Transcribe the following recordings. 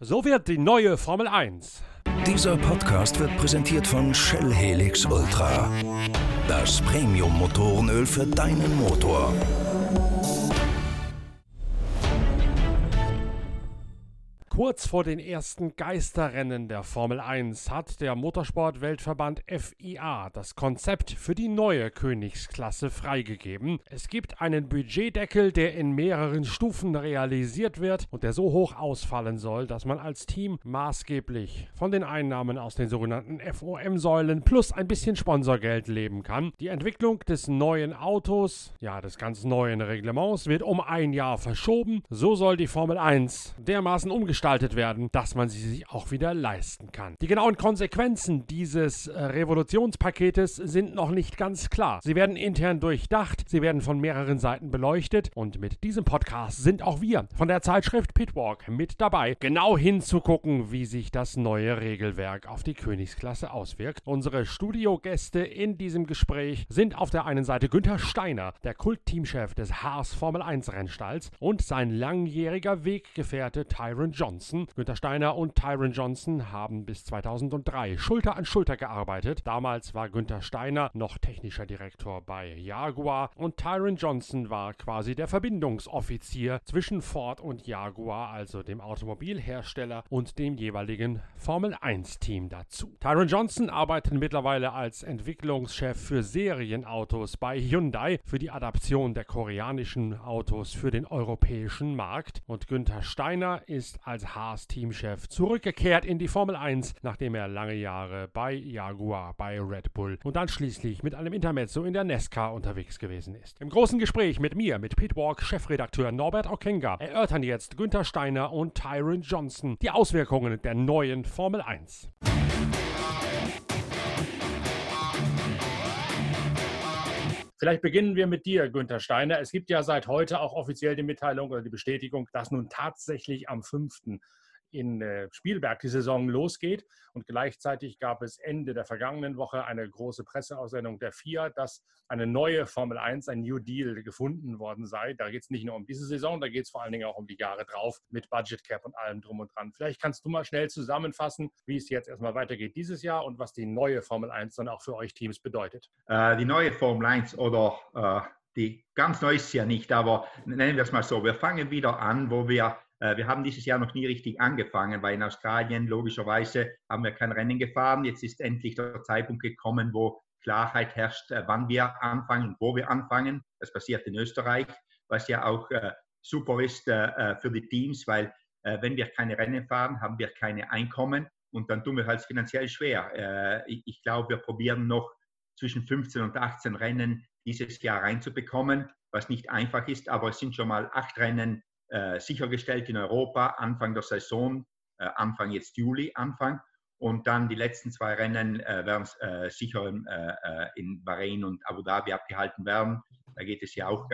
So wird die neue Formel 1. Dieser Podcast wird präsentiert von Shell Helix Ultra. Das Premium-Motorenöl für deinen Motor. Kurz vor den ersten Geisterrennen der Formel 1 hat der Motorsport-Weltverband FIA das Konzept für die neue Königsklasse freigegeben. Es gibt einen Budgetdeckel, der in mehreren Stufen realisiert wird und der so hoch ausfallen soll, dass man als Team maßgeblich von den Einnahmen aus den sogenannten FOM-Säulen plus ein bisschen Sponsorgeld leben kann. Die Entwicklung des neuen Autos, ja des ganz neuen Reglements, wird um ein Jahr verschoben. So soll die Formel 1 dermaßen umgestaltet werden, dass man sie sich auch wieder leisten kann. Die genauen Konsequenzen dieses äh, Revolutionspaketes sind noch nicht ganz klar. Sie werden intern durchdacht, sie werden von mehreren Seiten beleuchtet und mit diesem Podcast sind auch wir von der Zeitschrift Pitwalk mit dabei, genau hinzugucken, wie sich das neue Regelwerk auf die Königsklasse auswirkt. Unsere Studiogäste in diesem Gespräch sind auf der einen Seite Günther Steiner, der Kultteamchef des Haas Formel 1 Rennstalls und sein langjähriger Weggefährte Tyron Johnson. Johnson. Günther Steiner und Tyron Johnson haben bis 2003 Schulter an Schulter gearbeitet. Damals war Günther Steiner noch technischer Direktor bei Jaguar und Tyron Johnson war quasi der Verbindungsoffizier zwischen Ford und Jaguar, also dem Automobilhersteller und dem jeweiligen Formel 1 Team dazu. Tyron Johnson arbeitet mittlerweile als Entwicklungschef für Serienautos bei Hyundai für die Adaption der koreanischen Autos für den europäischen Markt und Günther Steiner ist als Haas-Teamchef zurückgekehrt in die Formel 1, nachdem er lange Jahre bei Jaguar, bei Red Bull und dann schließlich mit einem Intermezzo in der Nesca unterwegs gewesen ist. Im großen Gespräch mit mir, mit Pitwalk Chefredakteur Norbert Okenga, erörtern jetzt Günther Steiner und Tyron Johnson die Auswirkungen der neuen Formel 1. Vielleicht beginnen wir mit dir, Günther Steiner. Es gibt ja seit heute auch offiziell die Mitteilung oder die Bestätigung, dass nun tatsächlich am 5 in äh, Spielberg die Saison losgeht. Und gleichzeitig gab es Ende der vergangenen Woche eine große Presseaussendung der FIA, dass eine neue Formel 1, ein New Deal gefunden worden sei. Da geht es nicht nur um diese Saison, da geht es vor allen Dingen auch um die Jahre drauf mit Budget Cap und allem drum und dran. Vielleicht kannst du mal schnell zusammenfassen, wie es jetzt erstmal weitergeht dieses Jahr und was die neue Formel 1 dann auch für euch Teams bedeutet. Äh, die neue Formel 1 oder äh, die ganz neu ist ja nicht, aber nennen wir es mal so, wir fangen wieder an, wo wir wir haben dieses Jahr noch nie richtig angefangen, weil in Australien logischerweise haben wir kein Rennen gefahren. Jetzt ist endlich der Zeitpunkt gekommen, wo Klarheit herrscht, äh, wann wir anfangen und wo wir anfangen. Das passiert in Österreich, was ja auch äh, super ist für die Teams, weil wenn wir keine Rennen fahren, haben wir keine Einkommen und dann tun wir halt finanziell schwer. ich glaube, wir probieren noch zwischen 15 und 18 Rennen dieses Jahr reinzubekommen, was nicht einfach ist, aber es sind schon mal acht Rennen äh, sichergestellt in Europa Anfang der Saison, äh, Anfang jetzt Juli, Anfang. Und dann die letzten zwei Rennen äh, werden äh, sicher in, äh, äh, in Bahrain und Abu Dhabi abgehalten werden. Da geht es ja auch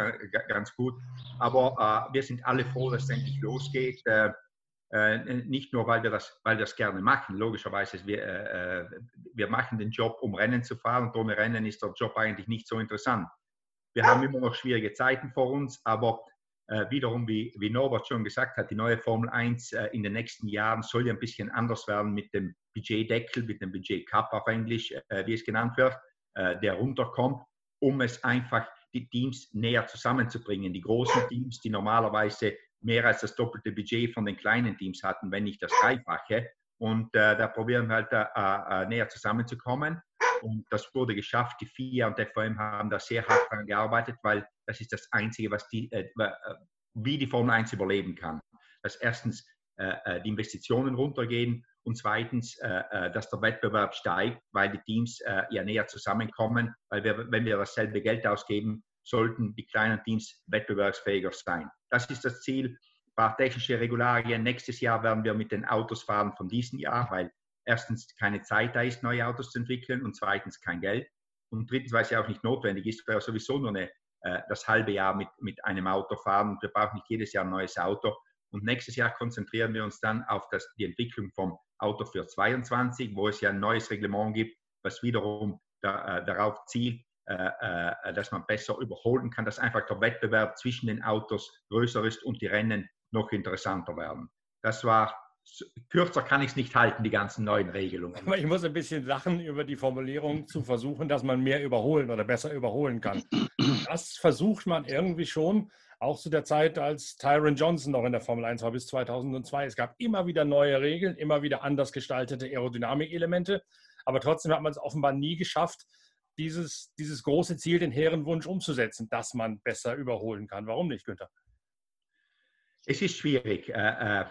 ganz gut. Aber wir sind alle froh, dass es endlich losgeht. nicht nur, weil wir, das, weil wir das gerne machen. Logischerweise, wir, wir machen den Job, um Rennen zu fahren. Und ohne Rennen ist der Job eigentlich nicht so interessant. Wir haben immer noch schwierige Zeiten vor uns, aber äh, wiederum, wie, wie Norbert schon gesagt hat, die neue Formel 1 äh, in den nächsten Jahren soll ja ein bisschen anders werden mit dem Budgetdeckel, mit dem Budget Cup auf Englisch, äh, wie es genannt wird, äh, der runterkommt, um es einfach die Teams näher zusammenzubringen. Die großen Teams, die normalerweise mehr als das doppelte Budget von den kleinen Teams hatten, wenn nicht das Dreifache. Und äh, da probieren wir halt äh, näher zusammenzukommen. Und das wurde geschafft. Die FIA und der FOM haben da sehr hart daran gearbeitet, weil das ist das Einzige, was die, äh, äh wie die Formel 1 überleben kann. Dass erstens äh, äh, die Investitionen runtergehen und zweitens, äh, dass der Wettbewerb steigt, weil die Teams ja näher zusammenkommen, weil wir, wenn wir dasselbe Geld ausgeben, sollten die kleinen Teams wettbewerbsfähiger sein. Das ist das Ziel. Ein paar technische Regularien. Nächstes Jahr werden wir mit den Autos fahren von diesem Jahr, weil erstens keine Zeit da ist, neue Autos zu entwickeln und zweitens kein Geld. Und drittens, weil es ja auch nicht notwendig ist, weil wir sowieso nur eine, äh, das halbe Jahr mit, mit einem Auto fahren und wir brauchen nicht jedes Jahr ein neues Auto. Und nächstes Jahr konzentrieren wir uns dann auf das, die Entwicklung vom Auto für 22, wo es ja ein neues Reglement gibt, was wiederum da, äh, darauf zielt, äh, äh, dass man besser überholen kann, dass einfach der Wettbewerb zwischen den Autos größer ist und die Rennen noch interessanter werden. das war kürzer kann ich es nicht halten, die ganzen neuen Regelungen. Aber ich muss ein bisschen lachen über die Formulierung zu versuchen, dass man mehr überholen oder besser überholen kann. Das versucht man irgendwie schon, auch zu der Zeit, als Tyron Johnson noch in der Formel 1 war bis 2002. Es gab immer wieder neue Regeln, immer wieder anders gestaltete Aerodynamikelemente, aber trotzdem hat man es offenbar nie geschafft, dieses, dieses große Ziel, den hehren Wunsch umzusetzen, dass man besser überholen kann. Warum nicht, Günther? Es ist schwierig. Äh, äh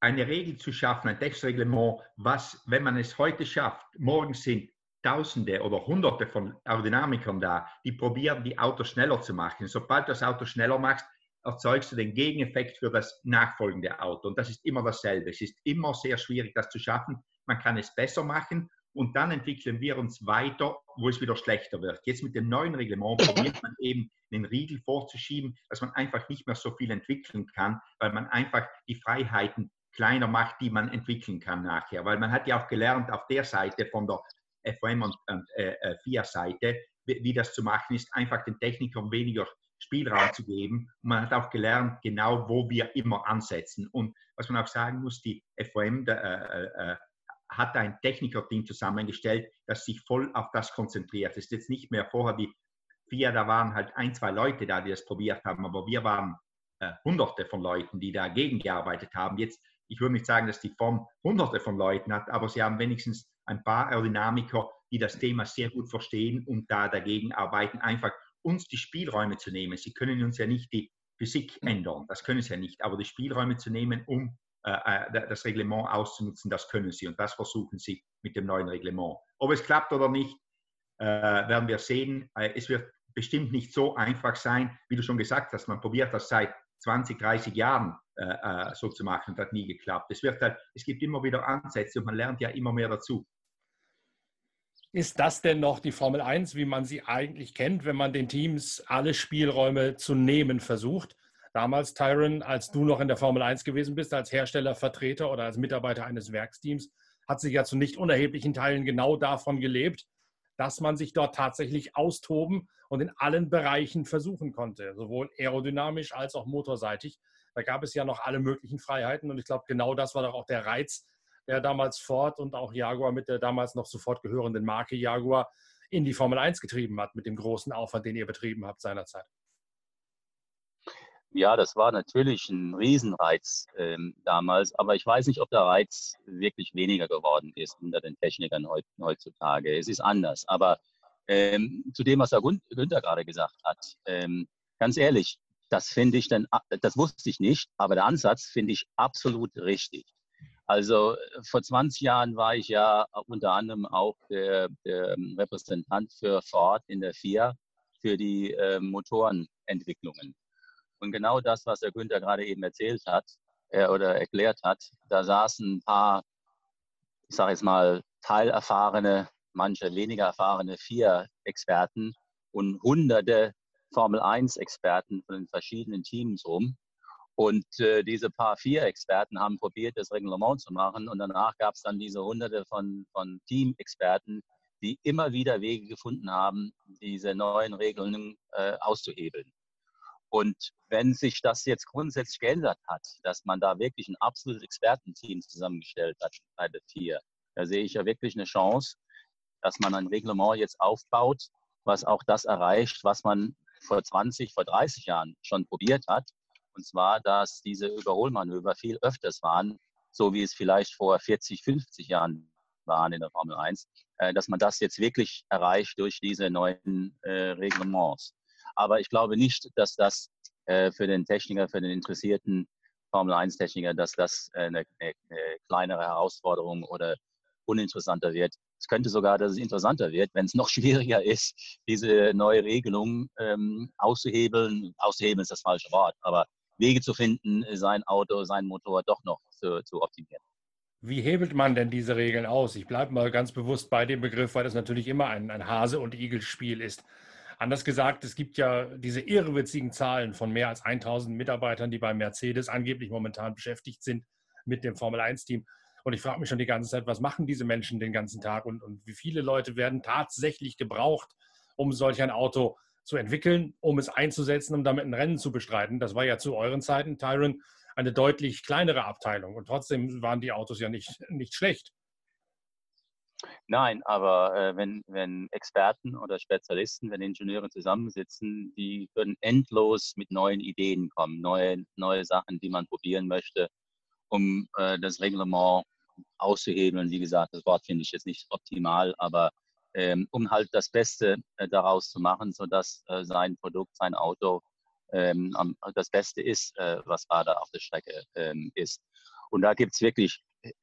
eine Regel zu schaffen, ein Textreglement, was, wenn man es heute schafft, morgen sind Tausende oder Hunderte von Aerodynamikern da, die probieren, die Autos schneller zu machen. Sobald du das Auto schneller machst, erzeugst du den Gegeneffekt für das nachfolgende Auto. Und das ist immer dasselbe. Es ist immer sehr schwierig, das zu schaffen. Man kann es besser machen und dann entwickeln wir uns weiter, wo es wieder schlechter wird. Jetzt mit dem neuen Reglement probiert man eben den Riegel vorzuschieben, dass man einfach nicht mehr so viel entwickeln kann, weil man einfach die Freiheiten kleiner macht, die man entwickeln kann nachher. Weil man hat ja auch gelernt auf der Seite von der FOM und, und äh, äh FIA-Seite, wie, wie, das zu machen ist, einfach den Technikern weniger Spielraum zu geben. Und man hat auch gelernt, genau wo wir immer ansetzen. Und was man auch sagen muss, die FOM der, äh, äh, äh, hat ein Techniker-Team zusammengestellt, das sich voll auf das konzentriert. Es ist jetzt nicht mehr vorher wie FIA, da waren halt ein, zwei Leute da, die das probiert haben, aber wir waren äh, hunderte von Leuten, die dagegen gearbeitet haben. Jetzt ich würde nicht sagen, dass die Form hunderte von Leuten hat, aber sie haben wenigstens ein paar Aerodynamiker, die das Thema sehr gut verstehen und da dagegen arbeiten, einfach uns die Spielräume zu nehmen. Sie können uns ja nicht die Physik ändern, das können sie ja nicht, aber die Spielräume zu nehmen, um äh, äh das Reglement auszunutzen, das können sie und das versuchen sie mit dem neuen Reglement. Ob es klappt oder nicht, äh, werden wir sehen. Äh, es wird bestimmt nicht so einfach sein, wie du schon gesagt hast. Man probiert das seit 20, 30 Jahren äh, äh, so zu machen. Das hat nie geklappt. Es, wird halt, es gibt immer wieder Ansätze und man lernt ja immer mehr dazu. Ist das denn noch die Formel 1, wie man sie eigentlich kennt, wenn man den Teams alle Spielräume zu nehmen versucht? Damals, Tyron, als du noch in der Formel 1 gewesen bist, als Herstellervertreter oder als Mitarbeiter eines Werksteams, hat sich ja zu nicht unerheblichen Teilen genau davon gelebt, dass man sich dort tatsächlich austoben und in allen Bereichen versuchen konnte, sowohl aerodynamisch als auch motorseitig. Da gab es ja noch alle möglichen Freiheiten und ich glaube, genau das war doch auch der Reiz, der damals Ford und auch Jaguar mit der damals noch sofort gehörenden Marke Jaguar in die Formel 1 getrieben hat, mit dem großen Aufwand, den ihr betrieben habt seinerzeit. Ja, das war natürlich ein Riesenreiz ähm, damals, aber ich weiß nicht, ob der Reiz wirklich weniger geworden ist unter den Technikern heutzutage. Es ist anders. Aber ähm, zu dem, was Herr Günther gerade gesagt hat, ähm, ganz ehrlich, das finde ich dann, das wusste ich nicht, aber der Ansatz finde ich absolut richtig. Also vor 20 Jahren war ich ja unter anderem auch der, der Repräsentant für Ford in der FIA für die äh, Motorenentwicklungen. Und genau das, was der Günther gerade eben erzählt hat äh, oder erklärt hat, da saßen ein paar, ich sage jetzt mal, teilerfahrene, manche weniger erfahrene vier Experten und hunderte Formel 1-Experten von den verschiedenen Teams rum. Und äh, diese paar vier Experten haben probiert, das Reglement zu machen. Und danach gab es dann diese hunderte von, von Team-Experten, die immer wieder Wege gefunden haben, diese neuen Regeln äh, auszuhebeln. Und wenn sich das jetzt grundsätzlich geändert hat, dass man da wirklich ein absolutes Expertenteam zusammengestellt hat bei der Tier, da sehe ich ja wirklich eine Chance, dass man ein Reglement jetzt aufbaut, was auch das erreicht, was man vor 20, vor 30 Jahren schon probiert hat. Und zwar, dass diese Überholmanöver viel öfters waren, so wie es vielleicht vor 40, 50 Jahren waren in der Formel 1, äh, dass man das jetzt wirklich erreicht durch diese neuen äh, Reglements. Aber ich glaube nicht, dass das äh, für den Techniker, für den interessierten Formel-1-Techniker, dass das äh, eine, eine, kleinere Herausforderung oder uninteressanter wird. Es könnte sogar, dass es interessanter wird, wenn es noch schwieriger ist, diese neue Regelung ähm, auszuhebeln. Auszuhebeln ist das falsche Wort, aber Wege zu finden, sein Auto, sein Motor doch noch zu, zu optimieren. Wie hebelt man denn diese Regeln aus? Ich bleibe mal ganz bewusst bei dem Begriff, weil das natürlich immer ein, ein Hase- und Igel-Spiel ist. Anders gesagt, es gibt ja diese irrewitzigen Zahlen von mehr als 1000 Mitarbeitern, die bei Mercedes angeblich momentan beschäftigt sind mit dem Formel-1-Team. Und ich frage mich schon die ganze Zeit, was machen diese Menschen den ganzen Tag und, und wie viele Leute werden tatsächlich gebraucht, um solch ein Auto zu entwickeln, um es einzusetzen, um damit ein Rennen zu bestreiten. Das war ja zu euren Zeiten, Tyron, eine deutlich kleinere Abteilung. Und trotzdem waren die Autos ja nicht, nicht schlecht. Nein, aber äh, wenn, wenn Experten oder Spezialisten, wenn Ingenieure zusammensitzen, die können endlos mit neuen Ideen kommen, neue, neue Sachen, die man probieren möchte, um äh, das Reglement auszuhebeln. Wie gesagt, das Wort finde ich jetzt nicht optimal, aber ähm, um halt das Beste äh, daraus zu machen, sodass äh, sein Produkt, sein Auto ähm, das Beste ist, äh, was gerade auf der Strecke ähm, ist. Und da gibt es wirklich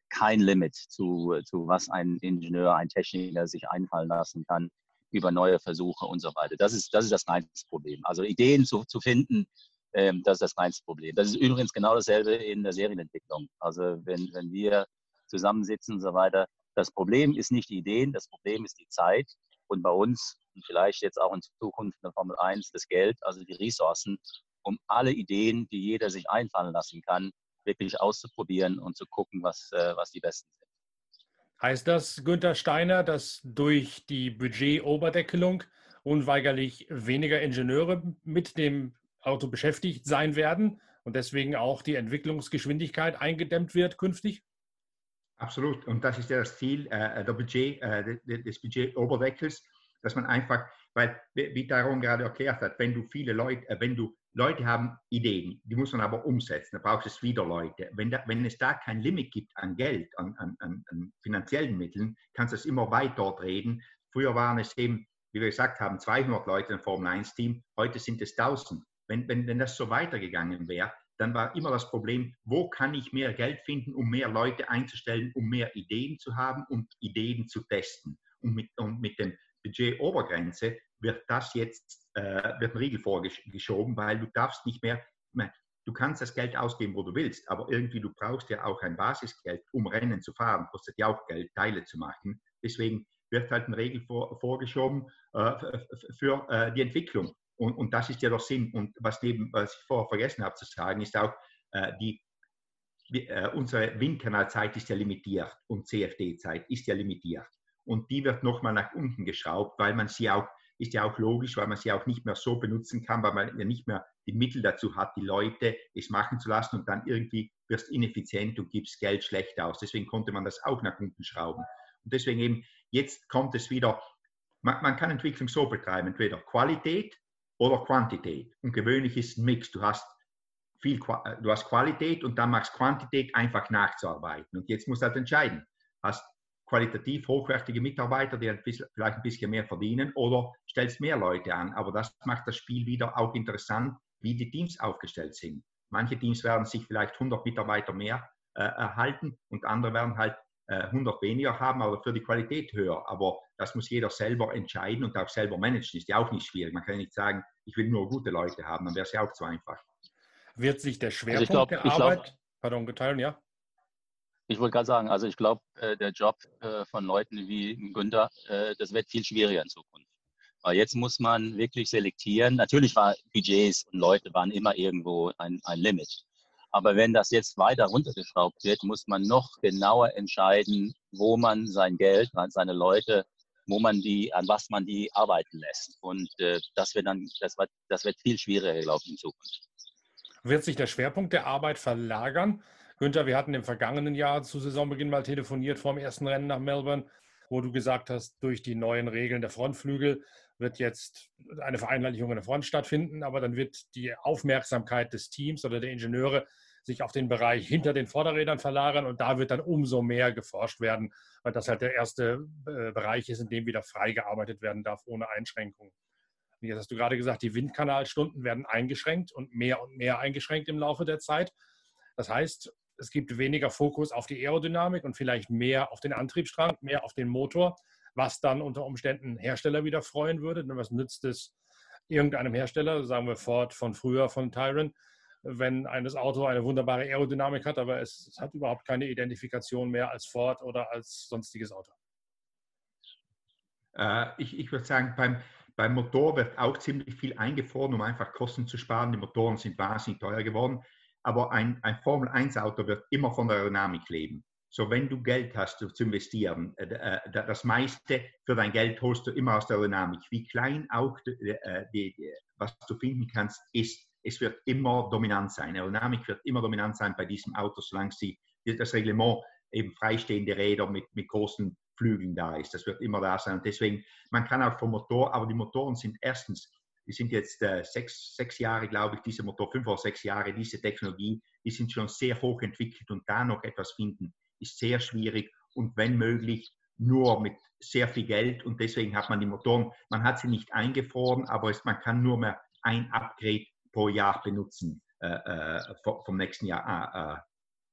kein Limit zu, zu was ein Ingenieur, ein Techniker sich einfallen lassen kann über neue Versuche und so weiter. Das ist das, ist das kleinste Problem. Also Ideen zu, zu finden, ähm, das ist das kleinste Problem. Das ist übrigens genau dasselbe in der Serienentwicklung. Also wenn, wenn wir zusammensitzen und so weiter, das Problem ist nicht die Ideen, das Problem ist die Zeit und bei uns und vielleicht jetzt auch in Zukunft in der Formel 1 das Geld, also die Ressourcen, um alle Ideen, die jeder sich einfallen lassen kann, wirklich auszuprobieren und zu gucken, was, äh, was die besten sind. Heißt das, Günther Steiner, dass durch die Budget-Oberdeckelung unweigerlich weniger Ingenieure mit dem Auto beschäftigt sein werden und deswegen auch die Entwicklungsgeschwindigkeit eingedämmt wird künftig? Absolut. Und das ist ja das Ziel äh, der Budget, äh, des Budget-Oberdeckels, dass man einfach, weil, wie Daron gerade erklärt hat, wenn du viele Leute, äh, wenn du Leute haben Ideen, die muss man aber umsetzen, da braucht es wieder Leute. Wenn, da, wenn es da kein Limit gibt an Geld, an, an, an finanziellen Mitteln, kannst du es immer weiter drehen. Früher waren es eben, wie wir gesagt haben, 200 Leute im Formel 1-Team, heute sind es 1000. Wenn, wenn, wenn das so weitergegangen wäre, dann war immer das Problem, wo kann ich mehr Geld finden, um mehr Leute einzustellen, um mehr Ideen zu haben und Ideen zu testen. Und mit, und mit dem Budget-Obergrenze wird das jetzt, äh, wird ein Riegel vorgeschoben, weil du darfst nicht mehr, du kannst das Geld ausgeben, wo du willst, aber irgendwie du brauchst ja auch ein Basisgeld, um Rennen zu fahren, kostet ja auch Geld, Teile zu machen. Deswegen wird halt ein Regel vor, vorgeschoben äh, für äh, die Entwicklung. Und, und, das ist ja der Sinn. Und was, neben, was ich vorher vergessen habe zu sagen, ist auch, äh, die, äh, unsere Windkanalzeit ist ja limitiert und CFD-Zeit ist ja limitiert. Und die wird nochmal nach unten geschraubt, weil man sie auch ist ja auch logisch, weil man sie auch nicht mehr so benutzen kann, weil man ja nicht mehr die Mittel dazu hat, die Leute es machen zu lassen und dann irgendwie wirst ineffizient und gibst Geld schlecht aus. Deswegen konnte man das auch nach unten schrauben. Und deswegen eben, jetzt kommt es wieder, man, man kann Entwicklung so betreiben, entweder Qualität oder Quantität. Und gewöhnlich ist ein Mix. Du hast viel, du hast Qualität und dann machst Quantität einfach nachzuarbeiten. Und jetzt musst du halt entscheiden. Hast qualitativ hochwertige Mitarbeiter, die vielleicht ein bisschen mehr verdienen oder stellst mehr Leute an. Aber das macht das Spiel wieder auch interessant, wie die Teams aufgestellt sind. Manche Teams werden sich vielleicht 100 Mitarbeiter mehr äh, erhalten und andere werden halt äh, 100 weniger haben, aber für die Qualität höher. Aber das muss jeder selber entscheiden und auch selber managen. Ist ja auch nicht schwierig. Man kann ja nicht sagen, ich will nur gute Leute haben, dann wäre es ja auch zu einfach. Wird sich der Schwerpunkt also glaub, der Arbeit, glaub, pardon, geteilt, ja? Ich wollte gerade sagen, also ich glaube, äh, der Job äh, von Leuten wie Günther, äh, das wird viel schwieriger in Zukunft. Weil jetzt muss man wirklich selektieren. Natürlich war Budgets und Leute waren immer irgendwo ein, ein Limit. Aber wenn das jetzt weiter runtergeschraubt wird, muss man noch genauer entscheiden, wo man sein Geld, seine Leute, wo man die, an was man die arbeiten lässt. Und äh, das wird dann, das wird, das wird viel schwieriger, glaube ich, in Zukunft. Wird sich der Schwerpunkt der Arbeit verlagern? Günther, wir hatten im vergangenen Jahr zu Saisonbeginn mal telefoniert vor dem ersten Rennen nach Melbourne, wo du gesagt hast, durch die neuen Regeln der Frontflügel wird jetzt eine Vereinheitlichung in der Front stattfinden, aber dann wird die Aufmerksamkeit des Teams oder der Ingenieure sich auf den Bereich hinter den Vorderrädern verlagern und da wird dann umso mehr geforscht werden, weil das halt der erste äh, Bereich ist, in dem wieder frei gearbeitet werden darf ohne Einschränkungen. Jetzt hast du gerade gesagt, die Windkanalstunden werden eingeschränkt und mehr und mehr eingeschränkt im Laufe der Zeit. Das heißt, es gibt weniger Fokus auf die Aerodynamik und vielleicht mehr auf den Antriebsstrang, mehr auf den Motor, was dann unter Umständen Hersteller wieder freuen würde. Denn was nützt es irgendeinem Hersteller, sagen wir Ford von früher, von Tyron, wenn ein Auto eine wunderbare Aerodynamik hat, aber es, es hat überhaupt keine Identifikation mehr als Ford oder als sonstiges Auto? Äh, ich, ich würde sagen, beim, beim Motor wird auch ziemlich viel eingefroren, um einfach Kosten zu sparen. Die Motoren sind wahnsinnig teuer geworden aber ein, ein Formel-1-Auto wird immer von der Aerodynamik leben. So, wenn du Geld hast zu investieren, äh, äh das meiste für dein Geld holst du immer aus der Aerodynamik. Wie klein auch äh, was du finden kannst, ist, es wird immer dominant sein. Aerodynamik wird immer dominant sein bei diesem Auto, solange sie das Reglement eben freistehende Räder mit, mit großen Flügeln da ist. Das wird immer da sein. Und deswegen, man kann auch vom Motor, aber die Motoren sind erstens, die sind jetzt äh, sechs, sechs Jahre, glaube ich, diese Motor, fünf oder sechs Jahre, diese Technologie, die sind schon sehr hoch entwickelt und da noch etwas finden, ist sehr schwierig und wenn möglich nur mit sehr viel Geld und deswegen hat man die Motoren, man hat sie nicht eingefroren, aber es, man kann nur mehr ein Upgrade pro Jahr benutzen äh, äh, vom nächsten Jahr. Ah, äh,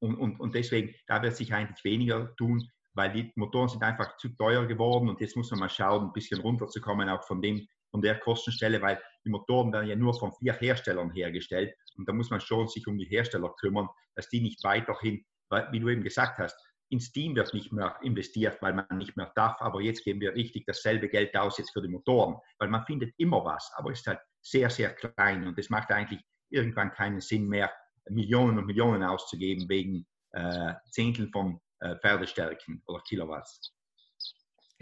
und, und, und deswegen, da wird sich eigentlich weniger tun, weil die Motoren sind einfach zu teuer geworden und jetzt muss man mal schauen, ein bisschen runterzukommen, auch von, dem, von der Kostenstelle, weil die Motoren werden ja nur von vier Herstellern hergestellt. Und da muss man schon sich um die Hersteller kümmern, dass die nicht weiterhin, wie du eben gesagt hast, ins Team wird nicht mehr investiert, weil man nicht mehr darf, aber jetzt geben wir richtig dasselbe Geld aus jetzt für die Motoren, weil man findet immer was, aber es ist halt sehr, sehr klein. Und es macht eigentlich irgendwann keinen Sinn mehr, Millionen und Millionen auszugeben wegen äh, Zehntel von äh, Pferdestärken oder Kilowatts.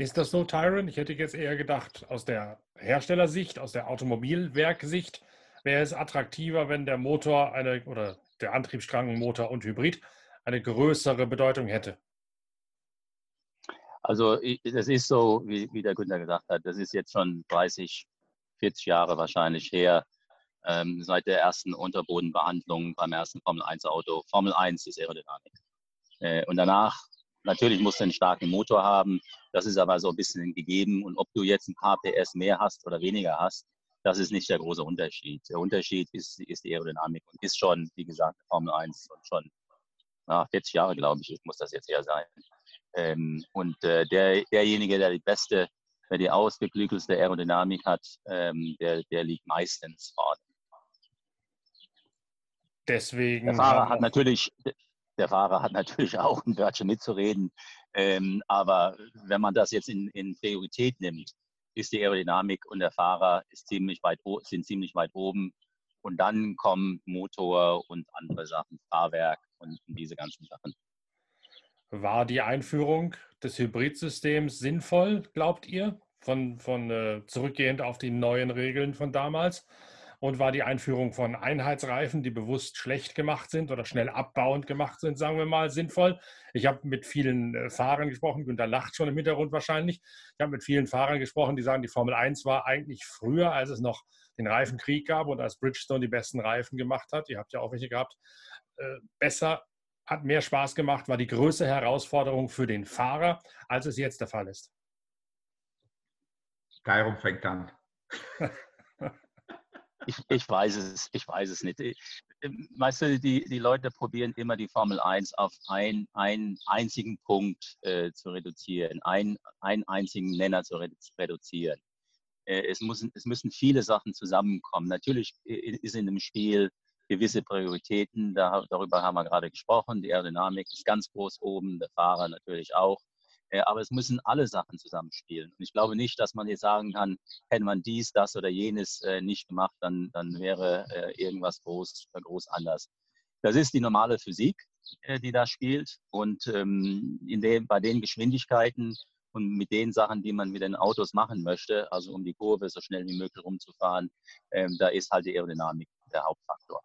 Ist das so, Tyron? Ich hätte jetzt eher gedacht, aus der Herstellersicht, aus der Automobilwerksicht, wäre es attraktiver, wenn der Motor eine oder der Antriebsstrang, Motor und Hybrid eine größere Bedeutung hätte. Also das ist so, wie, wie der Günther gesagt hat, das ist jetzt schon 30, 40 Jahre wahrscheinlich her, ähm, seit der ersten Unterbodenbehandlung beim ersten Formel 1 Auto. Formel 1 ist Aerodynamik. Äh, und danach, natürlich musst du einen starken Motor haben, das ist aber so ein bisschen gegeben. Und ob du jetzt ein paar PS mehr hast oder weniger hast, das ist nicht der große Unterschied. Der Unterschied ist, ist die Aerodynamik und ist schon, wie gesagt, Formel 1 und schon na, 40 Jahre, glaube ich, muss das jetzt eher sein. Ähm, und äh, der, derjenige, der die beste, der die ausgeklügelste Aerodynamik hat, ähm, der, der liegt meistens vorne. Deswegen. Der Fahrer hat natürlich, der Fahrer hat natürlich auch ein Wörtchen mitzureden. Ähm, aber wenn man das jetzt in, in Priorität nimmt, ist die Aerodynamik und der Fahrer ziemlich weit, sind ziemlich weit oben. Und dann kommen Motor und andere Sachen, Fahrwerk und diese ganzen Sachen. War die Einführung des Hybridsystems sinnvoll, glaubt ihr, von, von äh, zurückgehend auf die neuen Regeln von damals? Und war die Einführung von Einheitsreifen, die bewusst schlecht gemacht sind oder schnell abbauend gemacht sind, sagen wir mal, sinnvoll? Ich habe mit vielen äh, Fahrern gesprochen, Günter lacht schon im Hintergrund wahrscheinlich. Ich habe mit vielen Fahrern gesprochen, die sagen, die Formel 1 war eigentlich früher, als es noch den Reifenkrieg gab und als Bridgestone die besten Reifen gemacht hat. Ihr habt ja auch welche gehabt. Äh, besser, hat mehr Spaß gemacht, war die größte Herausforderung für den Fahrer, als es jetzt der Fall ist. Darum fängt an. ich, ich, weiß es, ich weiß es nicht. Weißt du, die, die Leute probieren immer die Formel 1 auf ein, einen einzigen Punkt äh, zu reduzieren, ein, einen einzigen Nenner zu reduzieren. Äh, es, muss, es müssen viele Sachen zusammenkommen. Natürlich äh, ist in dem Spiel gewisse Prioritäten, da, darüber haben wir gerade gesprochen. Die Aerodynamik ist ganz groß oben, der Fahrer natürlich auch. Äh, aber es müssen alle Sachen zusammenspielen. Und ich glaube nicht, dass man jetzt sagen kann, hätte man dies, das oder jenes äh, nicht gemacht, dann, dann wäre äh, irgendwas groß, groß anders. Das ist die normale Physik, die da spielt. Und ähm, in dem, bei den Geschwindigkeiten und mit den Sachen, die man mit den Autos machen möchte, also um die Kurve so schnell wie möglich rumzufahren, ähm, da ist halt die Aerodynamik der Hauptfaktor.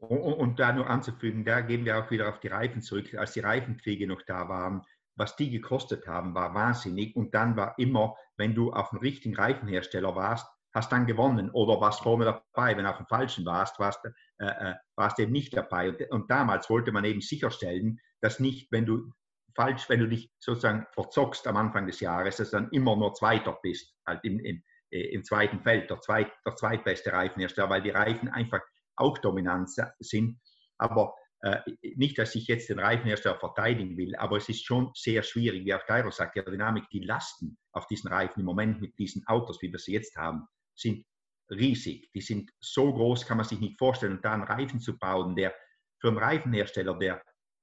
Und da nur anzufügen, da gehen wir auch wieder auf die Reifen zurück. Als die Reifenkriege noch da waren, was die gekostet haben, war wahnsinnig. Und dann war immer, wenn du auf dem richtigen Reifenhersteller warst, hast dann gewonnen oder warst vorne dabei. Wenn du auf dem falschen warst, warst, äh, äh, warst eben nicht dabei. Und, und, damals wollte man eben sicherstellen, dass nicht, wenn du falsch, wenn du dich sozusagen verzockst am Anfang des Jahres, dass du dann immer nur Zweiter bist, halt im, im, äh, im zweiten Feld, der, zweit, der zweitbeste Reifenhersteller, weil die Reifen einfach auch dominant sind. Aber äh, nicht, dass ich jetzt den Reifenhersteller verteidigen will, aber es ist schon sehr schwierig, wie auch Cairo sagt, die Dynamik, die Lasten auf diesen Reifen im Moment mit diesen Autos, wie wir sie jetzt haben, sind riesig. Die sind so groß, kann man sich nicht vorstellen. Und da einen Reifen zu bauen, der für einen Reifenhersteller, der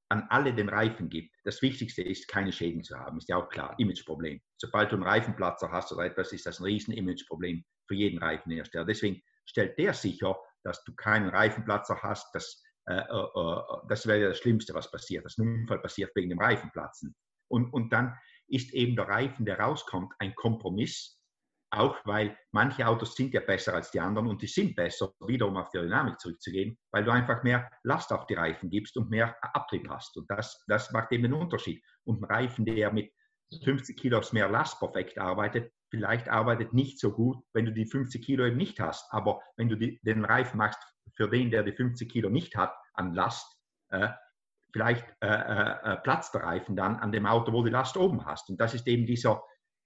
an alle den Reifen gibt, das Wichtigste ist, keine Schäden zu haben. Ist ja auch klar, Imageproblem. Sobald du einen Reifenplatzer hast oder etwas, ist das ein riesen Imageproblem für jeden Reifenhersteller. Deswegen stellt der sicher, dass du keinen Reifenplatzer hast. Das, äh, äh, äh, das wäre das Schlimmste, was passiert. Das Unfall passiert wegen dem Reifenplatzen. Und, und dann ist eben der Reifen, der rauskommt, ein Kompromiss auch weil manche Autos sind ja besser als die anderen und die sind besser, wiederum auf die Dynamik zurückzugehen, weil du einfach mehr Last auf die Reifen gibst und mehr Abtrieb hast. Und das, das macht eben einen Unterschied. Und ein Reifen, der mit 50 Kilo mehr Last perfekt arbeitet, vielleicht arbeitet nicht so gut, wenn du die 50 Kilo eben nicht hast. Aber wenn du die, den Reifen machst für den, der die 50 Kilo nicht hat an Last, äh, vielleicht äh, äh, äh, platzt der Reifen dann an dem Auto, wo du die Last oben hast. Und das ist eben dieser,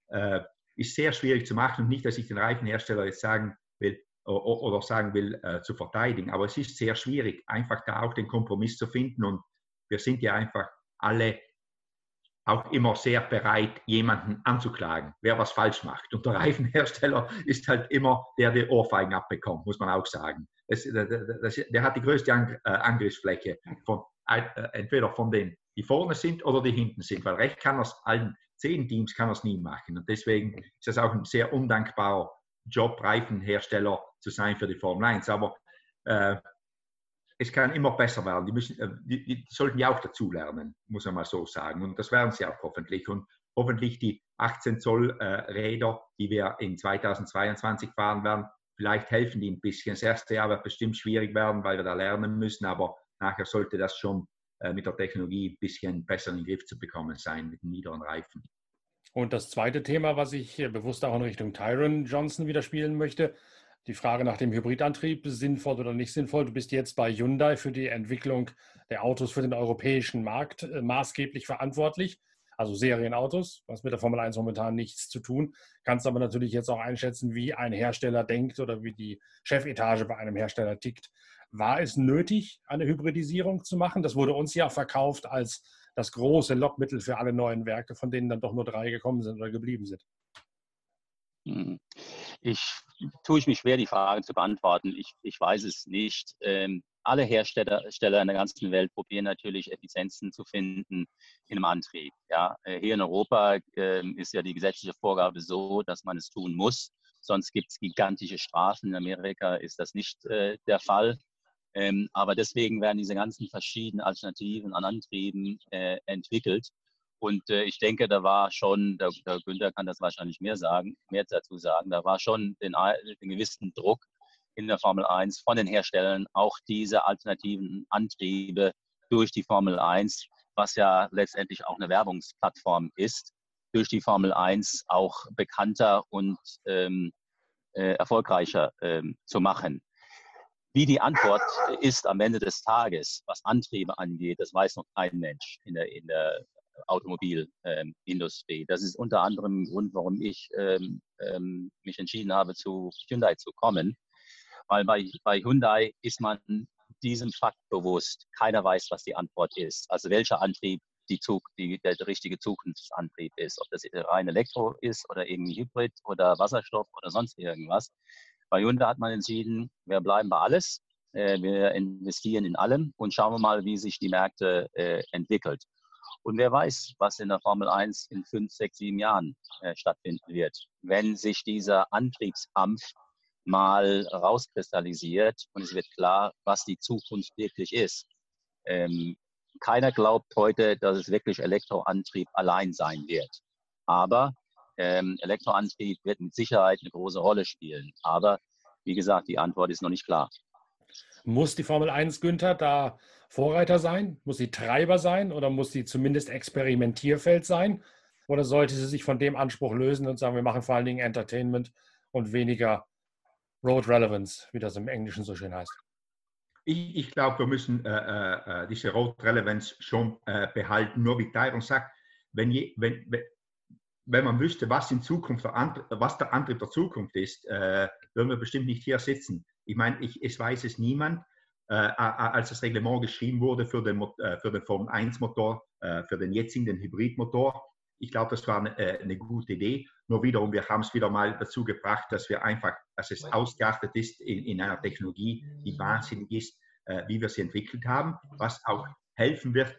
äh, ist sehr schwierig zu machen und nicht, dass ich den Reifenhersteller jetzt sagen will oder sagen will, äh, zu verteidigen. Aber es ist sehr schwierig, einfach da auch den Kompromiss zu finden. Und wir sind ja einfach alle auch immer sehr bereit, jemanden anzuklagen, wer was falsch macht. Und der Reifenhersteller ist halt immer der, der Ohrfeigen abbekommt, muss man auch sagen. Das, das, der hat die größte äh, Angriffsfläche, von, äh, entweder von denen, die vorne sind oder die hinten sind, weil recht kann aus allen zehn Teams kann es nie machen. Und deswegen ist das auch ein sehr undankbarer Job, Reifenhersteller zu sein für die Formel 1. Aber äh, es kann immer besser werden. Die, müssen, äh, die, die, sollten ja auch dazulernen, muss man mal so sagen. Und das werden sie auch hoffentlich. Und hoffentlich die 18 Zoll äh, Räder, die wir in 2022 fahren werden, vielleicht helfen die ein bisschen. Das erste Jahr wird bestimmt schwierig werden, weil wir da lernen müssen, aber nachher sollte das schon äh, mit der Technologie ein bisschen besser in den Griff zu bekommen sein, mit niederen Reifen. Und das zweite Thema, was ich bewusst auch in Richtung Tyron Johnson wieder spielen möchte, die Frage nach dem Hybridantrieb, sinnvoll oder nicht sinnvoll. Du bist jetzt bei Hyundai für die Entwicklung der Autos für den europäischen Markt äh, maßgeblich verantwortlich, also Serienautos, was mit der Formel 1 momentan nichts zu tun. Kannst aber natürlich jetzt auch einschätzen, wie ein Hersteller denkt oder wie die Chefetage bei einem Hersteller tickt. War es nötig, eine Hybridisierung zu machen? Das wurde uns ja verkauft als das große Lockmittel für alle neuen Werke, von denen dann doch nur drei gekommen sind oder geblieben sind. Hm. Ich tue ich mich schwer, die Frage zu beantworten. Ich, ich weiß es nicht. Ähm, alle Hersteller in der ganzen Welt probieren natürlich Effizienzen zu finden in einem Antrieb. Ja, äh, hier in Europa äh, ist ja die gesetzliche Vorgabe so, dass man es tun muss. Sonst gibt es gigantische Strafen. In Amerika ist das nicht äh, der Fall. Ähm, aber deswegen werden diese ganzen verschiedenen Alternativen an Antrieben äh, entwickelt. Und äh, ich denke, da war schon, der, der Günther kann das wahrscheinlich mehr sagen, mehr dazu sagen, da war schon den, den gewissen Druck in der Formel 1 von den Herstellern, auch diese alternativen Antriebe durch die Formel 1, was ja letztendlich auch eine Werbungsplattform ist, durch die Formel 1 auch bekannter und ähm, äh, erfolgreicher ähm, zu machen. Wie die Antwort ist am Ende des Tages, was Antriebe angeht, das weiß noch kein Mensch in der, in der Automobilindustrie. das ist unter anderem ein Grund, warum ich ähm, ähm, mich entschieden habe, zu Hyundai zu kommen. Weil bei, bei Hyundai ist man diesem Fakt bewusst. Keiner weiß, was die Antwort ist. Also welcher Antrieb die Zug, die, der, richtige Zukunftsantrieb ist. Ob das rein Elektro ist oder irgendwie Hybrid oder Wasserstoff oder sonst irgendwas. Bei Hyundai hat man entschieden, wir bleiben bei alles. Äh, wir investieren in allem und schauen wir mal, wie sich die Märkte äh, entwickelt. Und wer weiß, was in der Formel 1 in fünf, sechs, sieben Jahren äh, stattfinden wird, wenn sich dieser Antriebskampf mal rauskristallisiert und es wird klar, was die Zukunft wirklich ist. Ähm, keiner glaubt heute, dass es wirklich Elektroantrieb allein sein wird. Aber ähm, Elektroantrieb wird mit Sicherheit eine große Rolle spielen. Aber wie gesagt, die Antwort ist noch nicht klar. Muss die Formel 1, Günther, da Vorreiter sein? Muss sie Treiber sein oder muss sie zumindest Experimentierfeld sein? Oder sollte sie sich von dem Anspruch lösen und sagen, wir machen vor allen Dingen Entertainment und weniger Road Relevance, wie das im Englischen so schön heißt? Ich, ich glaube, wir müssen äh, äh, äh, diese Road Relevance schon äh, behalten. Nur wie Tyron sagt, wenn, je, wenn, wenn man wüsste, was in Zukunft der, Antrieb, was der Antrieb der Zukunft ist, äh, würden wir bestimmt nicht hier sitzen. Ich meine, ich, es weiß es niemand. Äh, als das Reglement geschrieben wurde für den, äh, für den Formel 1 Motor, äh, für den jetzigen Hybridmotor, ich glaube, das war eine, eine, gute Idee. Nur wiederum, wir haben es wieder mal dazu gebracht, dass wir einfach, dass es ausgeachtet ist in, in einer Technologie, die wahnsinnig ist, wie wir sie entwickelt haben, was auch helfen wird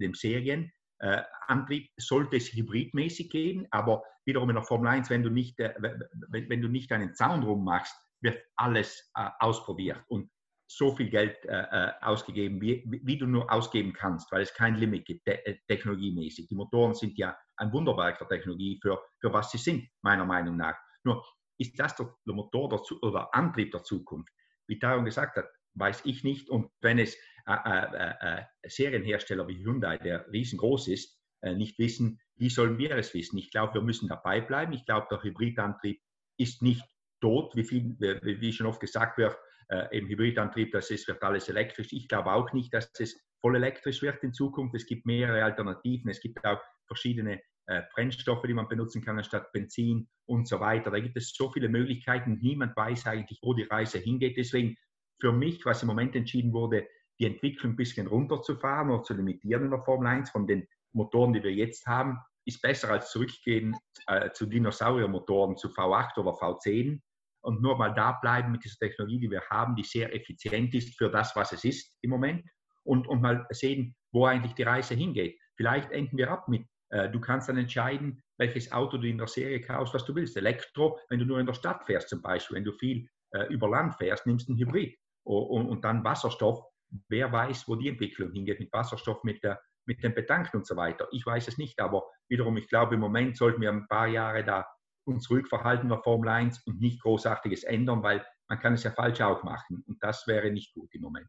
dem Serien, äh, Antrieb. Sollte es hybridmäßig geben, aber wiederum in der Formel 1, wenn du nicht, äh, wenn, wenn, du nicht einen Zaun drum machst, wird alles äh, ausprobiert. Und so viel Geld äh, äh, ausgegeben, wie, wie, du nur ausgeben kannst, weil es kein Limit gibt, te äh, technologiemäßig. Die Motoren sind ja ein Wunderwerk der Technologie für, für was sie sind, meiner Meinung nach. Nur ist das der, der Motor der, oder Antrieb der Zukunft? Wie Taron gesagt hat, weiß ich nicht. Und wenn es äh, äh, äh, Serienhersteller wie Hyundai, der riesengroß ist, nicht wissen, wie sollen wir es wissen? Ich glaube, wir müssen dabei bleiben. Ich glaube, der Hybridantrieb ist nicht tot, wie, viel, wie schon oft gesagt wird, äh, im Hybridantrieb, das ist, wird alles elektrisch. Ich glaube auch nicht, dass es voll elektrisch wird in Zukunft. Es gibt mehrere Alternativen. Es gibt auch verschiedene äh, Brennstoffe, die man benutzen kann anstatt Benzin und so weiter. Da gibt es so viele Möglichkeiten. Niemand weiß eigentlich, wo die Reise hingeht. Deswegen für mich, was im Moment entschieden wurde, die Entwicklung ein bisschen runterzufahren oder zu limitieren in der Formel 1 von den Motoren, die wir jetzt haben, ist besser als zurückgehen äh, zu Dinosauriermotoren, zu V8 oder V10 und nur mal da bleiben mit dieser Technologie, die wir haben, die sehr effizient ist für das, was es ist im Moment und, und mal sehen, wo eigentlich die Reise hingeht. Vielleicht enden wir ab mit, äh, du kannst dann entscheiden, welches Auto du in der Serie kaufst, was du willst. Elektro, wenn du nur in der Stadt fährst zum Beispiel, wenn du viel äh, über Land fährst, nimmst du einen Hybrid. Und, und, dann Wasserstoff, wer weiß, wo die Entwicklung hingeht mit Wasserstoff, mit, der, mit dem Betanken und so weiter. Ich weiß es nicht, aber wiederum, ich glaube, im Moment sollten wir ein paar Jahre da uns ruhig verhalten der Formel 1 und nicht großartiges ändern, weil man kann es ja falsch auch machen und das wäre nicht gut im Moment.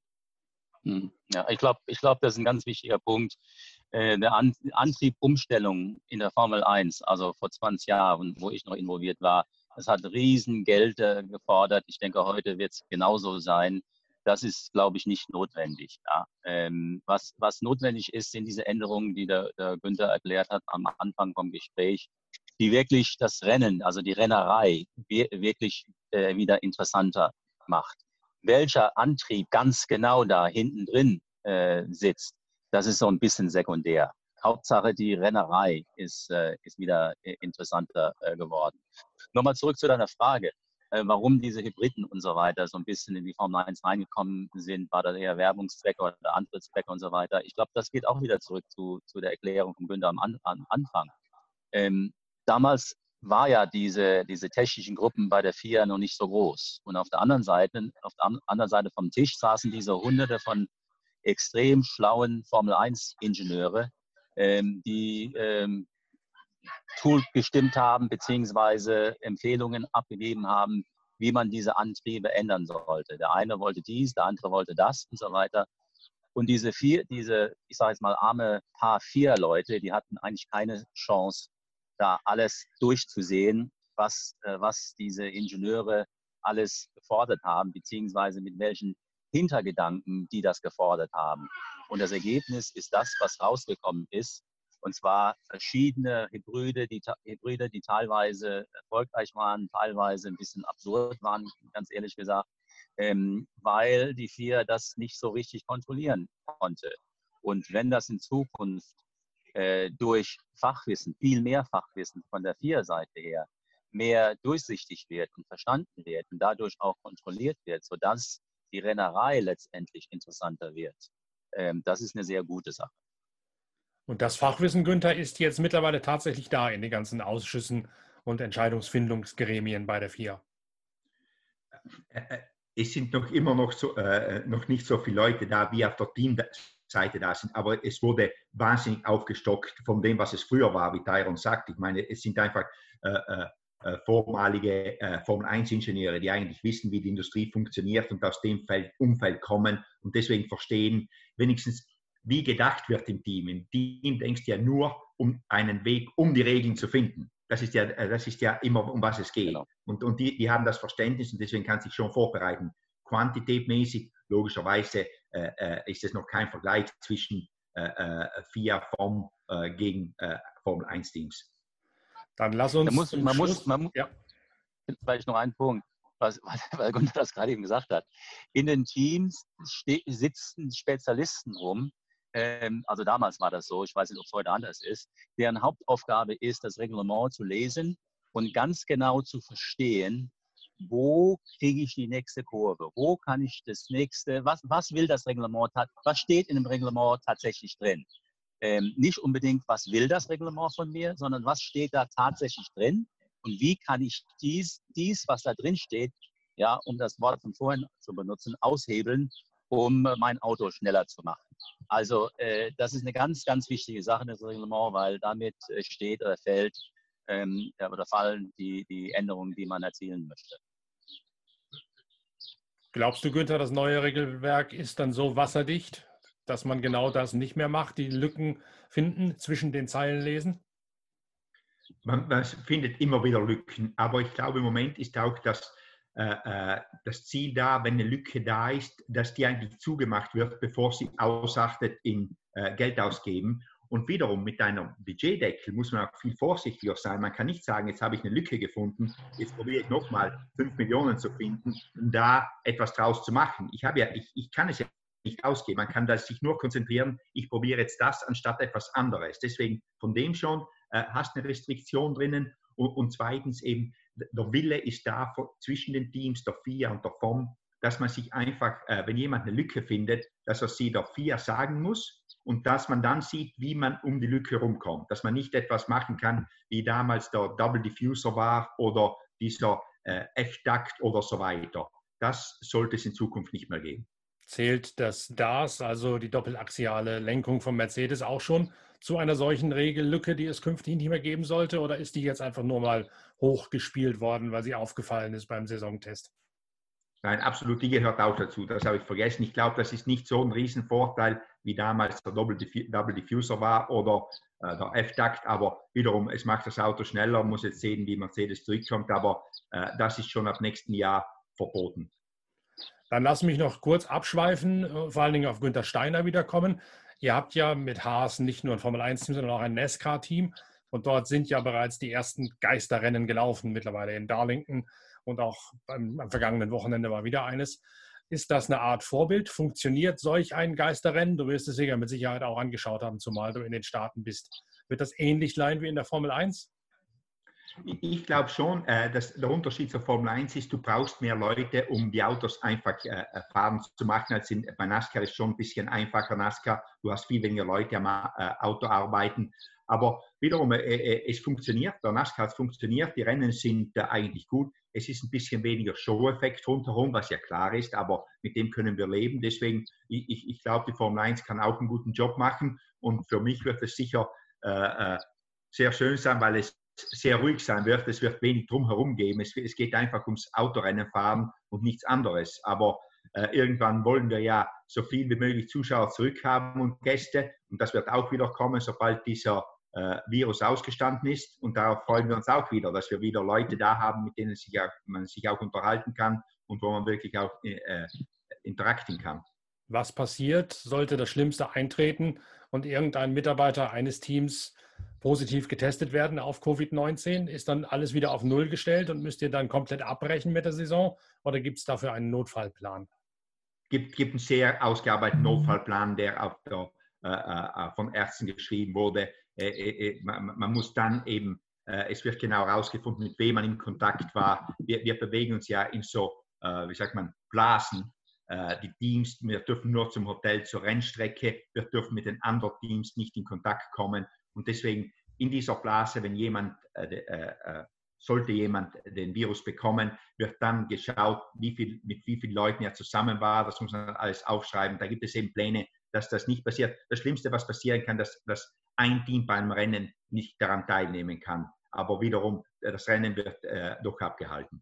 Hm, ja, ich glaube, ich glaub, das ist ein ganz wichtiger Punkt. Äh, der An Antriebumstellung in der Formel 1, also vor 20 Jahren, wo ich noch involviert war, das hat Riesengeld äh, gefordert. Ich denke, heute wird es genauso sein. Das ist, glaube ich, nicht notwendig. Ja. Ähm, was, was notwendig ist, sind diese Änderungen, die der, der Günther erklärt hat am Anfang vom Gespräch, die wirklich das Rennen, also die Rennerei, wirklich äh, wieder interessanter macht. Welcher Antrieb ganz genau da hinten drin äh, sitzt, das ist so ein bisschen sekundär. Hauptsache, die Rennerei ist, äh, ist wieder interessanter geworden. Nochmal zurück zu deiner Frage, warum diese Hybriden und so weiter so ein bisschen in die Formel 1 reingekommen sind. War das eher Werbungszwecke oder Antrittszwecke und so weiter? Ich glaube, das geht auch wieder zurück zu, zu der Erklärung von Günther am, am Anfang. Ähm, damals war ja diese, diese technischen Gruppen bei der FIA noch nicht so groß. Und auf der anderen Seite, auf der anderen Seite vom Tisch saßen diese hunderte von extrem schlauen Formel-1-Ingenieure, ähm, die ähm, Tool gestimmt haben, beziehungsweise Empfehlungen abgegeben haben, wie man diese Antriebe ändern sollte. Der eine wollte dies, der andere wollte das und so weiter. Und diese vier, diese, ich sage jetzt mal, arme paar vier Leute, die hatten eigentlich keine Chance, da alles durchzusehen, was, äh, was diese Ingenieure alles gefordert haben, beziehungsweise mit welchen Hintergedanken die das gefordert haben. Und das Ergebnis ist das, was rausgekommen ist. Und zwar verschiedene Hybride, die, Hybride, die teilweise erfolgreich waren, teilweise ein bisschen absurd waren, ganz ehrlich gesagt, ähm, weil die FIA das nicht so richtig kontrollieren konnte. Und wenn das in Zukunft äh, durch Fachwissen, viel mehr Fachwissen von der Vier-Seite her, mehr durchsichtig wird und verstanden wird und dadurch auch kontrolliert wird, sodass die Rennerei letztendlich interessanter wird. Ähm, das ist eine sehr gute Sache. Und das Fachwissen, Günther, ist jetzt mittlerweile tatsächlich da in den ganzen Ausschüssen und Entscheidungsfindungsgremien bei der FIA. Äh, äh, es sind noch immer noch, so, äh, noch nicht so viele Leute da wie auf der Team, Seite da sind. Aber es wurde wahnsinnig aufgestockt von dem, was es früher war, wie Tyron sagt. Ich meine, es sind einfach äh, äh, äh vormalige äh, Formel-1-Ingenieure, die eigentlich wissen, wie die Industrie funktioniert und aus dem Feld, Umfeld kommen und deswegen verstehen, wenigstens, wie gedacht wird im Team. Im Team denkst du ja nur um einen Weg, um die Regeln zu finden. Das ist ja, äh, das ist ja immer, um was es geht. Genau. Und, und die, die haben das Verständnis und deswegen kann sich schon vorbereiten. Quantitätmäßig, logischerweise, ist es noch kein Vergleich zwischen äh, FIA Form gegen Formel 1 Teams. Dann lass uns. Muss, man, muss, man muss, ja. vielleicht noch einen Punkt, was, weil Gunnar das gerade eben gesagt hat. In den Teams sitzen Spezialisten rum, ähm, also damals war das so, ich weiß nicht, ob es heute anders ist, deren Hauptaufgabe ist, das Reglement zu lesen und ganz genau zu verstehen, wo kriege ich die nächste Kurve? Wo kann ich das nächste, was, was will das Reglement, was steht in dem Reglement tatsächlich drin? Ähm, nicht unbedingt, was will das Reglement von mir, sondern was steht da tatsächlich drin und wie kann ich dies, dies was da drin steht, ja, um das Wort von vorhin zu benutzen, aushebeln, um mein Auto schneller zu machen. Also äh, das ist eine ganz, ganz wichtige Sache, das Reglement, weil damit äh, steht oder fällt ähm, oder fallen die, die Änderungen, die man erzielen möchte. Glaubst du, Günther, das neue Regelwerk ist dann so wasserdicht, dass man genau das nicht mehr macht, die Lücken finden, zwischen den Zeilen lesen? Man, man findet immer wieder Lücken, aber ich glaube, im Moment ist auch das, äh, äh, das Ziel da, wenn eine Lücke da ist, dass die eigentlich zugemacht wird, bevor sie ausachtet in äh, Geld ausgeben. Und wiederum mit einem Budgetdeckel muss man auch viel vorsichtiger sein. Man kann nicht sagen, jetzt habe ich eine Lücke gefunden, jetzt probiere ich nochmal 5 Millionen zu finden, um da etwas draus zu machen. Ich, habe ja, ich, ich kann es ja nicht ausgeben. Man kann sich nur konzentrieren, ich probiere jetzt das anstatt etwas anderes. Deswegen von dem schon äh, hast eine Restriktion drinnen. Und, und, zweitens eben, der Wille ist da zwischen den Teams, der FIA und der FOM, dass man sich einfach, äh, wenn jemand eine Lücke findet, dass er sie der FIA sagen muss und dass man dann sieht, wie man um die Lücke rumkommt. Dass man nicht etwas machen kann, wie damals der Double Diffuser war oder dieser äh, F-Duct oder so weiter. Das sollte es in Zukunft nicht mehr geben. Zählt das DAS, also die doppelaxiale Lenkung von Mercedes, auch schon zu einer solchen Regellücke, die es künftig nicht mehr geben sollte? Oder ist die jetzt einfach nur mal hochgespielt worden, weil sie aufgefallen ist beim Saisontest? Nein, absolut, die gehört auch dazu. Das habe ich vergessen. Ich glaube, das ist nicht so ein Riesenvorteil, wie damals der Double, Diffuser war oder äh, der F-Takt. Aber wiederum, es macht das Auto schneller. Man muss jetzt sehen, wie Mercedes zurückkommt. Aber äh, das ist schon ab nächsten Jahr verboten. Dann lass mich noch kurz abschweifen, äh, vor allen Dingen auf Günther Steiner wiederkommen. Ihr habt ja mit Haas nicht nur ein Formel-1-Team, sondern auch ein NASCAR-Team. Und dort sind ja bereits die ersten Geisterrennen gelaufen, mittlerweile in Darlington und auch beim, am vergangenen Wochenende war wieder eines. Ist das eine Art Vorbild? Funktioniert solch ein Geisterrennen? Du wirst es sicher mit Sicherheit auch angeschaut haben, zumal du in den Staaten bist. Wird das ähnlich sein wie in der Formel 1? Ich glaube schon, äh, dass der Unterschied zur Formel 1 ist, du brauchst mehr Leute, um die Autos einfach äh, fahren zu machen. Als in, bei NASCAR ist schon ein bisschen einfacher NASCAR. Du hast viel weniger Leute am äh, Auto arbeiten. Aber wiederum, äh, äh, es funktioniert, der NASCAR funktioniert, die Rennen sind äh, eigentlich gut. Es ist ein bisschen weniger Show-Effekt rundherum, was ja klar ist, aber mit dem können wir leben. Deswegen, ich, ich, ich glaube, die Formel 1 kann auch einen guten Job machen und für mich wird es sicher äh, sehr schön sein, weil es sehr ruhig sein wird. Es wird wenig drumherum geben. Es, es geht einfach ums Autorennen fahren und nichts anderes. Aber äh, irgendwann wollen wir ja so viel wie möglich Zuschauer zurückhaben und Gäste. Und das wird auch wieder kommen, sobald dieser äh, Virus ausgestanden ist. Und darauf freuen wir uns auch wieder, dass wir wieder Leute da haben, mit denen sich auch, man sich auch unterhalten kann und wo man wirklich auch äh, interakten kann. Was passiert, sollte das Schlimmste eintreten und irgendein Mitarbeiter eines Teams positiv getestet werden auf Covid-19? Ist dann alles wieder auf Null gestellt und müsst ihr dann komplett abbrechen mit der Saison oder gibt es dafür einen Notfallplan? Gibt, gibt einen sehr ausgearbeiteten Notfallplan, der auf der, äh, äh, von Ärzten geschrieben wurde. Äh, äh, äh man, man, muss dann eben, äh, es wird genau herausgefunden, mit wem man in Kontakt war. Wir, wir bewegen uns ja in so, wie sagt man, Blasen. die Teams, wir dürfen nur zum Hotel zur Rennstrecke, wir dürfen mit den anderen Teams nicht in Kontakt kommen und deswegen in dieser Blase, wenn jemand, äh, äh, äh, sollte jemand den Virus bekommen, wird dann geschaut, wie viel, mit wie vielen Leuten er zusammen war. Das muss man alles aufschreiben. Da gibt es eben Pläne, dass das nicht passiert. Das Schlimmste, was passieren kann, dass, dass ein Team beim Rennen nicht daran teilnehmen kann. Aber wiederum, äh, das Rennen wird äh, doch abgehalten.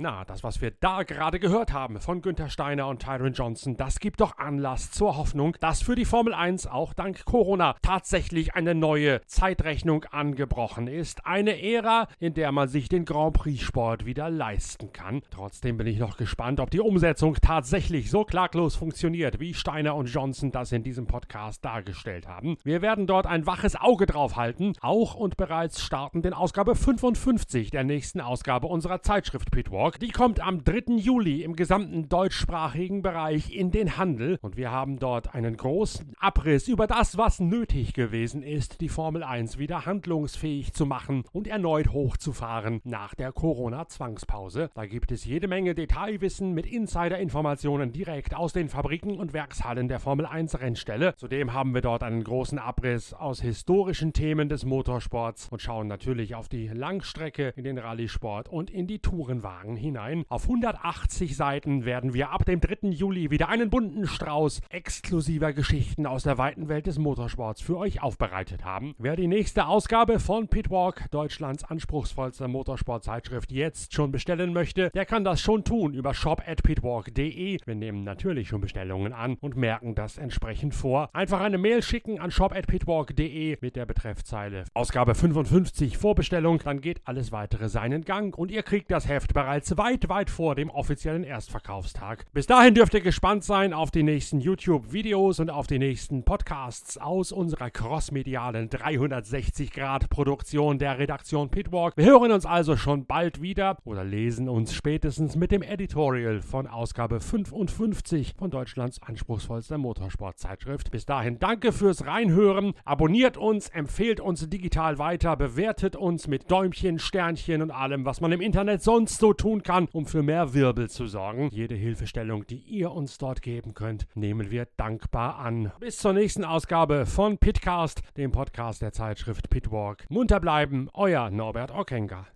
Na, das, was wir da gerade gehört haben von Günther Steiner und Tyron Johnson, das gibt doch Anlass zur Hoffnung, dass für die Formel 1 auch dank Corona tatsächlich eine neue Zeitrechnung angebrochen ist. Eine Ära, in der man sich den Grand Prix-Sport wieder leisten kann. Trotzdem bin ich noch gespannt, ob die Umsetzung tatsächlich so klaglos funktioniert, wie Steiner und Johnson das in diesem Podcast dargestellt haben. Wir werden dort ein waches Auge drauf halten, auch und bereits starten den Ausgabe 55 der nächsten Ausgabe unserer Zeitschrift Pitwalk. Talk. Die kommt am 3. Juli im gesamten deutschsprachigen Bereich in den Handel und wir haben dort einen großen Abriss über das, was nötig gewesen ist, die Formel 1 wieder handlungsfähig zu machen und erneut hochzufahren nach der Corona-Zwangspause. Da gibt es jede Menge Detailwissen mit Insider-Informationen direkt aus den Fabriken und Werkshallen der Formel 1 Rennstelle. Zudem haben wir dort einen großen Abriss aus historischen Themen des Motorsports und schauen natürlich auf die Langstrecke in den Rallye-Sport und in die Tourenwagen hinein. Auf 180 Seiten werden wir ab dem 3. Juli wieder einen bunten Strauß exklusiver Geschichten aus der weiten Welt des Motorsports für euch aufbereitet haben. Wer die nächste Ausgabe von Pitwalk, Deutschlands anspruchsvollster Motorsportzeitschrift, jetzt schon bestellen möchte, der kann das schon tun über shop@pitwalk.de. Wir nehmen natürlich schon Bestellungen an und merken das entsprechend vor. Einfach eine Mail schicken an shop@pitwalk.de mit der Betreffzeile Ausgabe 55 Vorbestellung, dann geht alles weitere seinen Gang und ihr kriegt das Heft bereits weit, weit vor dem offiziellen Erstverkaufstag. Bis dahin dürft ihr gespannt sein auf die nächsten YouTube-Videos und auf die nächsten Podcasts aus unserer crossmedialen 360-Grad-Produktion der Redaktion Pitwalk. Wir hören uns also schon bald wieder oder lesen uns spätestens mit dem Editorial von Ausgabe 55 von Deutschlands anspruchsvollster Motorsportzeitschrift. Bis dahin danke fürs Reinhören, abonniert uns, empfehlt uns digital weiter, bewertet uns mit Däumchen, Sternchen und allem, was man im Internet sonst so tun kann, um für mehr Wirbel zu sorgen. Jede Hilfestellung, die ihr uns dort geben könnt, nehmen wir dankbar an. Bis zur nächsten Ausgabe von Pitcast, dem Podcast der Zeitschrift Pitwalk. Munter bleiben, euer Norbert Ockenger.